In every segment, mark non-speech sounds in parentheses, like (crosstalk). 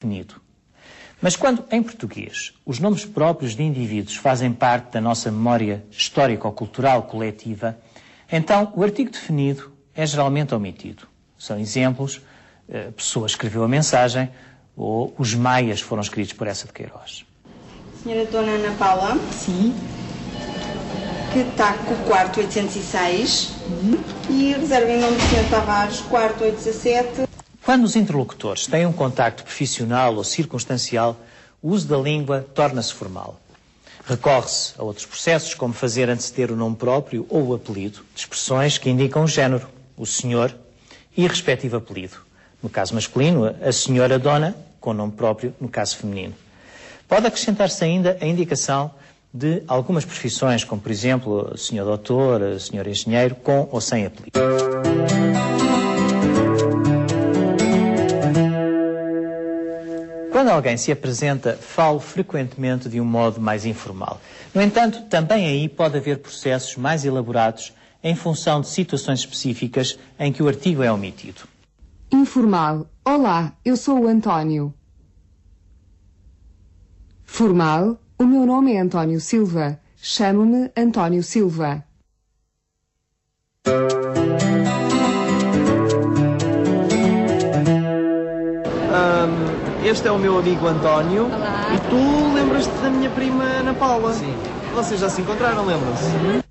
definido. Mas quando, em português, os nomes próprios de indivíduos fazem parte da nossa memória histórico-cultural coletiva, então o artigo definido é geralmente omitido. São exemplos, a eh, pessoa escreveu a mensagem ou os maias foram escritos por essa de Queiroz. Senhora Dona Ana Paula. Sim. Que está com o quarto 806 uhum. e reserva em nome do Sr. Tavares, quarto 817. Quando os interlocutores têm um contacto profissional ou circunstancial, o uso da língua torna-se formal. Recorre-se a outros processos, como fazer anteceder o nome próprio ou o apelido, expressões que indicam o género, o senhor e respectivo apelido. No caso masculino, a senhora dona, com nome próprio, no caso feminino. Pode acrescentar-se ainda a indicação de algumas profissões, como por exemplo, senhor doutor, senhor engenheiro, com ou sem apelido. Quando alguém se apresenta, falo frequentemente de um modo mais informal. No entanto, também aí pode haver processos mais elaborados em função de situações específicas em que o artigo é omitido. Informal. Olá, eu sou o António. Formal. O meu nome é António Silva. Chamo-me António Silva. Este é o meu amigo António. Olá. E tu lembras-te da minha prima Ana Paula? Sim. Vocês já se encontraram, lembram-se?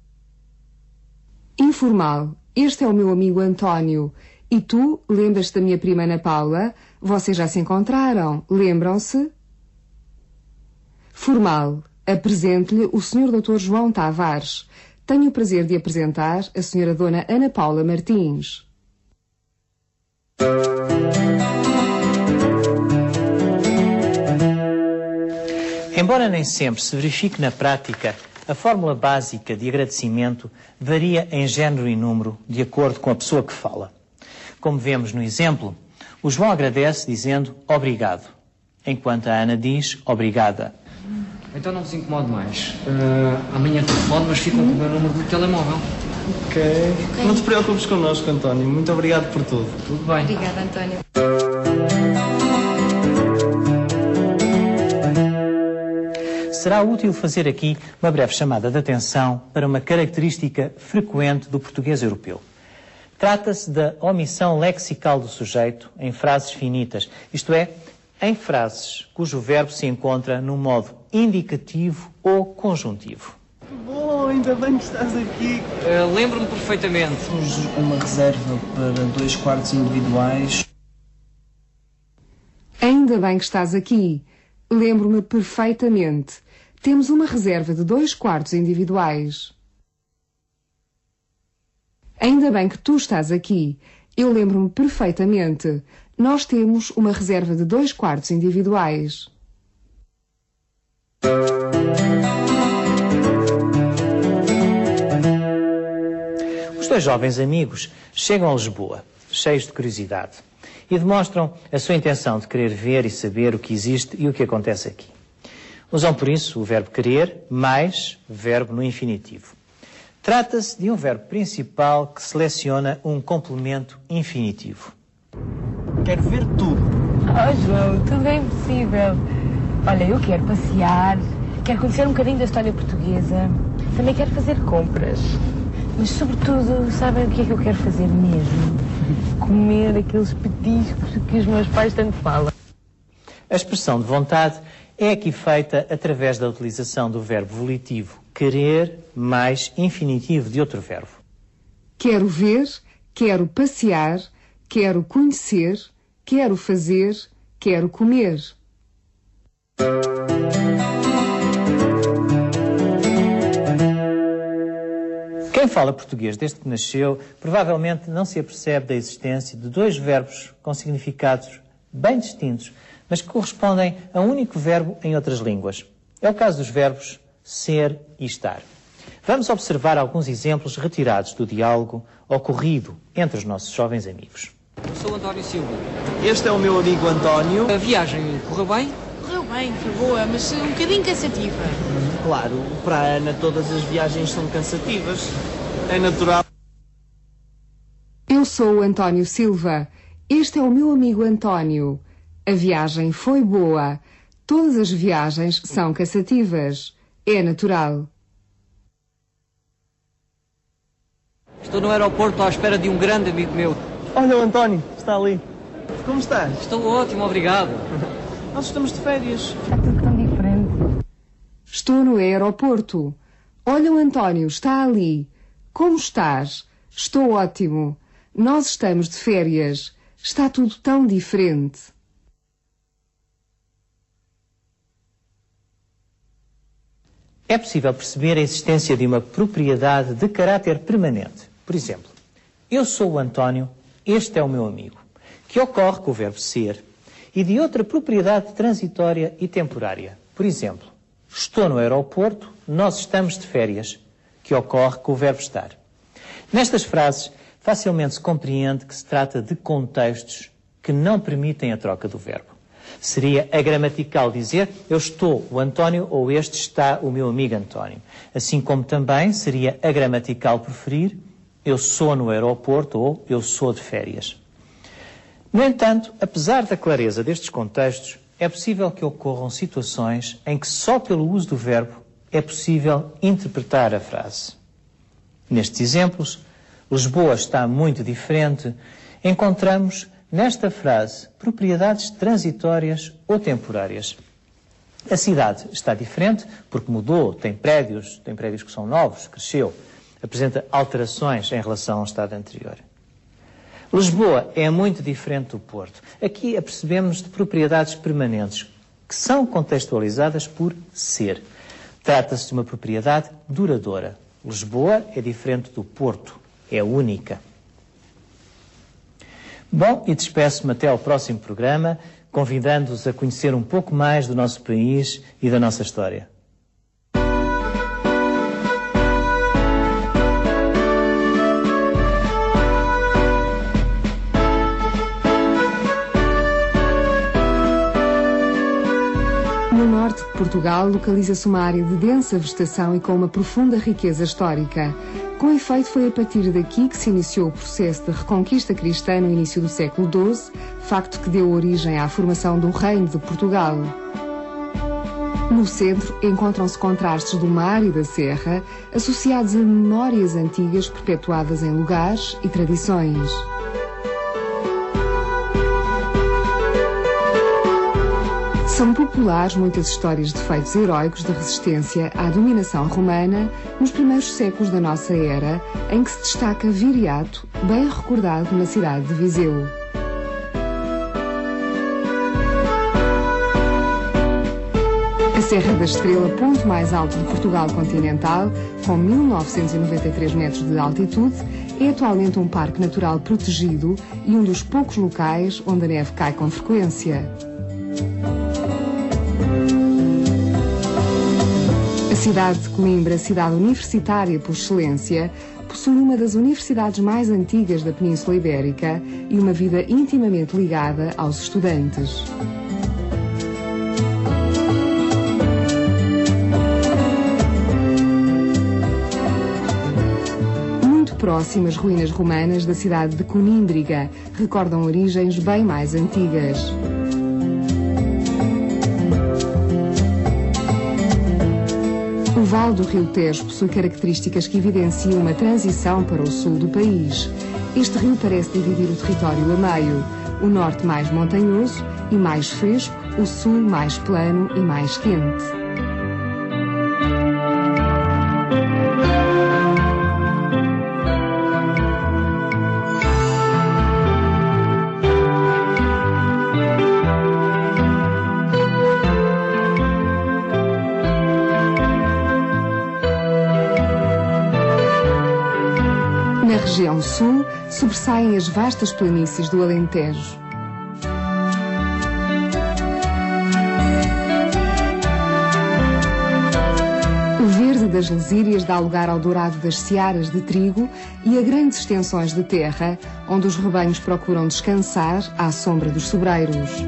Informal. Este é o meu amigo António. E tu lembras-te da minha prima Ana Paula? Vocês já se encontraram, lembram-se? Formal. Apresente-lhe o Sr. Dr. João Tavares. Tenho o prazer de apresentar a Sra. Dona Ana Paula Martins. Embora nem sempre se verifique na prática, a fórmula básica de agradecimento varia em género e número de acordo com a pessoa que fala. Como vemos no exemplo, o João agradece dizendo obrigado, enquanto a Ana diz obrigada. Então não vos incomodo mais. Uh, amanhã telefone, mas ficam com o meu número de telemóvel. Okay. ok. Não te preocupes connosco, António. Muito obrigado por tudo. Tudo bem. Obrigada, António. Será útil fazer aqui uma breve chamada de atenção para uma característica frequente do português europeu. Trata-se da omissão lexical do sujeito em frases finitas, isto é, em frases cujo verbo se encontra no modo indicativo ou conjuntivo. Bom, ainda bem que estás aqui. Uh, Lembro-me perfeitamente. Temos uma reserva para dois quartos individuais. Ainda bem que estás aqui. Lembro-me perfeitamente. Temos uma reserva de dois quartos individuais. Ainda bem que tu estás aqui. Eu lembro-me perfeitamente. Nós temos uma reserva de dois quartos individuais. Os dois jovens amigos chegam a Lisboa, cheios de curiosidade, e demonstram a sua intenção de querer ver e saber o que existe e o que acontece aqui. Usam por isso o verbo querer mais verbo no infinitivo. Trata-se de um verbo principal que seleciona um complemento infinitivo. Quero ver tudo. Oh, João, tudo é impossível. Olha, eu quero passear, quero conhecer um bocadinho da história portuguesa, também quero fazer compras. Mas, sobretudo, sabem o que é que eu quero fazer mesmo? Comer aqueles petiscos que os meus pais tanto falam. A expressão de vontade é aqui feita através da utilização do verbo volitivo querer mais infinitivo de outro verbo. Quero ver, quero passear, quero conhecer, quero fazer, quero comer. Quem fala português desde que nasceu provavelmente não se apercebe da existência de dois verbos com significados bem distintos mas que correspondem a um único verbo em outras línguas. É o caso dos verbos ser e estar. Vamos observar alguns exemplos retirados do diálogo ocorrido entre os nossos jovens amigos. Eu sou António Silva. Este é o meu amigo António. A viagem correu bem? Correu bem, foi boa, mas um bocadinho cansativa. Claro, para a Ana todas as viagens são cansativas. É natural. Eu sou o António Silva. Este é o meu amigo António. A viagem foi boa. Todas as viagens são cansativas. É natural. Estou no aeroporto à espera de um grande amigo meu. Olha o António, está ali. Como estás? Estou ótimo, obrigado. (laughs) Nós estamos de férias. Está tudo tão diferente. Estou no aeroporto. Olha o António, está ali. Como estás? Estou ótimo. Nós estamos de férias. Está tudo tão diferente. É possível perceber a existência de uma propriedade de caráter permanente. Por exemplo, eu sou o António, este é o meu amigo, que ocorre com o verbo ser, e de outra propriedade transitória e temporária. Por exemplo, estou no aeroporto, nós estamos de férias, que ocorre com o verbo estar. Nestas frases, facilmente se compreende que se trata de contextos que não permitem a troca do verbo. Seria agramatical dizer eu estou o António ou este está o meu amigo António. Assim como também seria agramatical preferir eu sou no aeroporto ou eu sou de férias. No entanto, apesar da clareza destes contextos, é possível que ocorram situações em que só pelo uso do verbo é possível interpretar a frase. Nestes exemplos, Lisboa está muito diferente, encontramos nesta frase propriedades transitórias ou temporárias. A cidade está diferente porque mudou, tem prédios, tem prédios que são novos, cresceu, apresenta alterações em relação ao estado anterior. Lisboa é muito diferente do Porto. Aqui apercebemos de propriedades permanentes que são contextualizadas por ser. Trata-se de uma propriedade duradoura. Lisboa é diferente do Porto, é única. Bom, e despeço-me até ao próximo programa, convidando-os a conhecer um pouco mais do nosso país e da nossa história. No norte de Portugal localiza-se uma área de densa vegetação e com uma profunda riqueza histórica. Com efeito, foi a partir daqui que se iniciou o processo de reconquista cristã no início do século XII, facto que deu origem à formação do Reino de Portugal. No centro encontram-se contrastes do mar e da serra, associados a memórias antigas perpetuadas em lugares e tradições. São populares muitas histórias de feitos heróicos de resistência à dominação romana nos primeiros séculos da nossa era, em que se destaca Viriato, bem recordado na cidade de Viseu. A Serra da Estrela, ponto mais alto de Portugal continental, com 1993 metros de altitude, é atualmente um parque natural protegido e um dos poucos locais onde a neve cai com frequência. Cidade de Coimbra, cidade universitária por excelência, possui uma das universidades mais antigas da Península Ibérica e uma vida intimamente ligada aos estudantes. Próximas ruínas romanas da cidade de Conímbriga recordam origens bem mais antigas. O Vale do Rio Tejo possui características que evidenciam uma transição para o sul do país. Este rio parece dividir o território a meio, o norte mais montanhoso e mais fresco, o sul mais plano e mais quente. Sobressaem as vastas planícies do Alentejo. O verde das lesírias dá lugar ao dourado das searas de trigo e a grandes extensões de terra, onde os rebanhos procuram descansar à sombra dos sobreiros.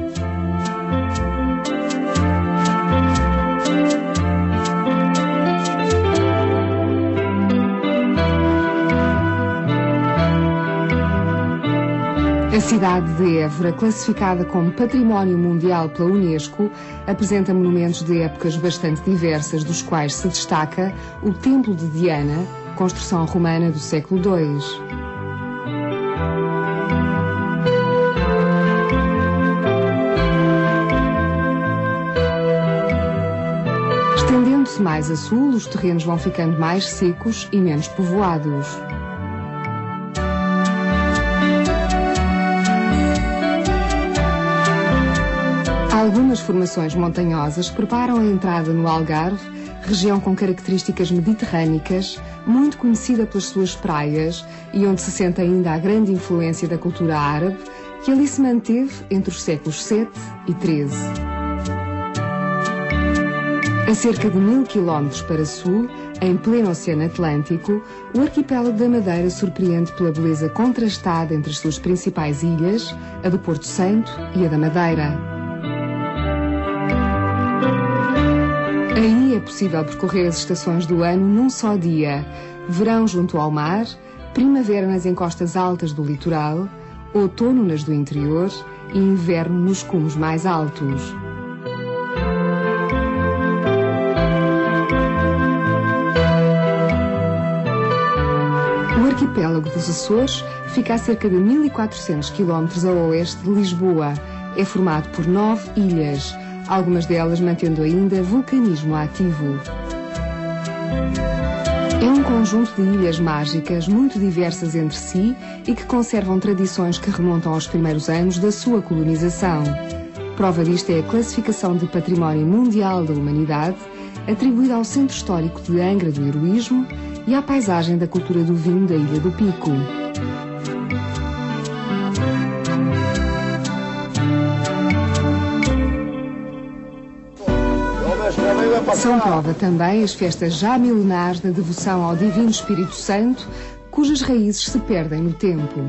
A cidade de Évora, classificada como Património Mundial pela Unesco, apresenta monumentos de épocas bastante diversas, dos quais se destaca o Templo de Diana, construção romana do século II. Estendendo-se mais a sul, os terrenos vão ficando mais secos e menos povoados. Algumas formações montanhosas preparam a entrada no Algarve, região com características mediterrânicas, muito conhecida pelas suas praias e onde se sente ainda a grande influência da cultura árabe, que ali se manteve entre os séculos VII e XIII. A cerca de mil quilómetros para sul, em pleno Oceano Atlântico, o arquipélago da Madeira surpreende pela beleza contrastada entre as suas principais ilhas, a do Porto Santo e a da Madeira. Aí é possível percorrer as estações do ano num só dia: verão junto ao mar, primavera nas encostas altas do litoral, outono nas do interior e inverno nos cumes mais altos. O arquipélago dos Açores fica a cerca de 1400 km a oeste de Lisboa. É formado por nove ilhas, algumas delas mantendo ainda vulcanismo ativo. É um conjunto de ilhas mágicas muito diversas entre si e que conservam tradições que remontam aos primeiros anos da sua colonização. Prova disto é a classificação de Património Mundial da Humanidade, atribuída ao Centro Histórico de Angra do Heroísmo e à paisagem da cultura do vinho da Ilha do Pico. São prova também as festas já milenares da devoção ao Divino Espírito Santo, cujas raízes se perdem no tempo.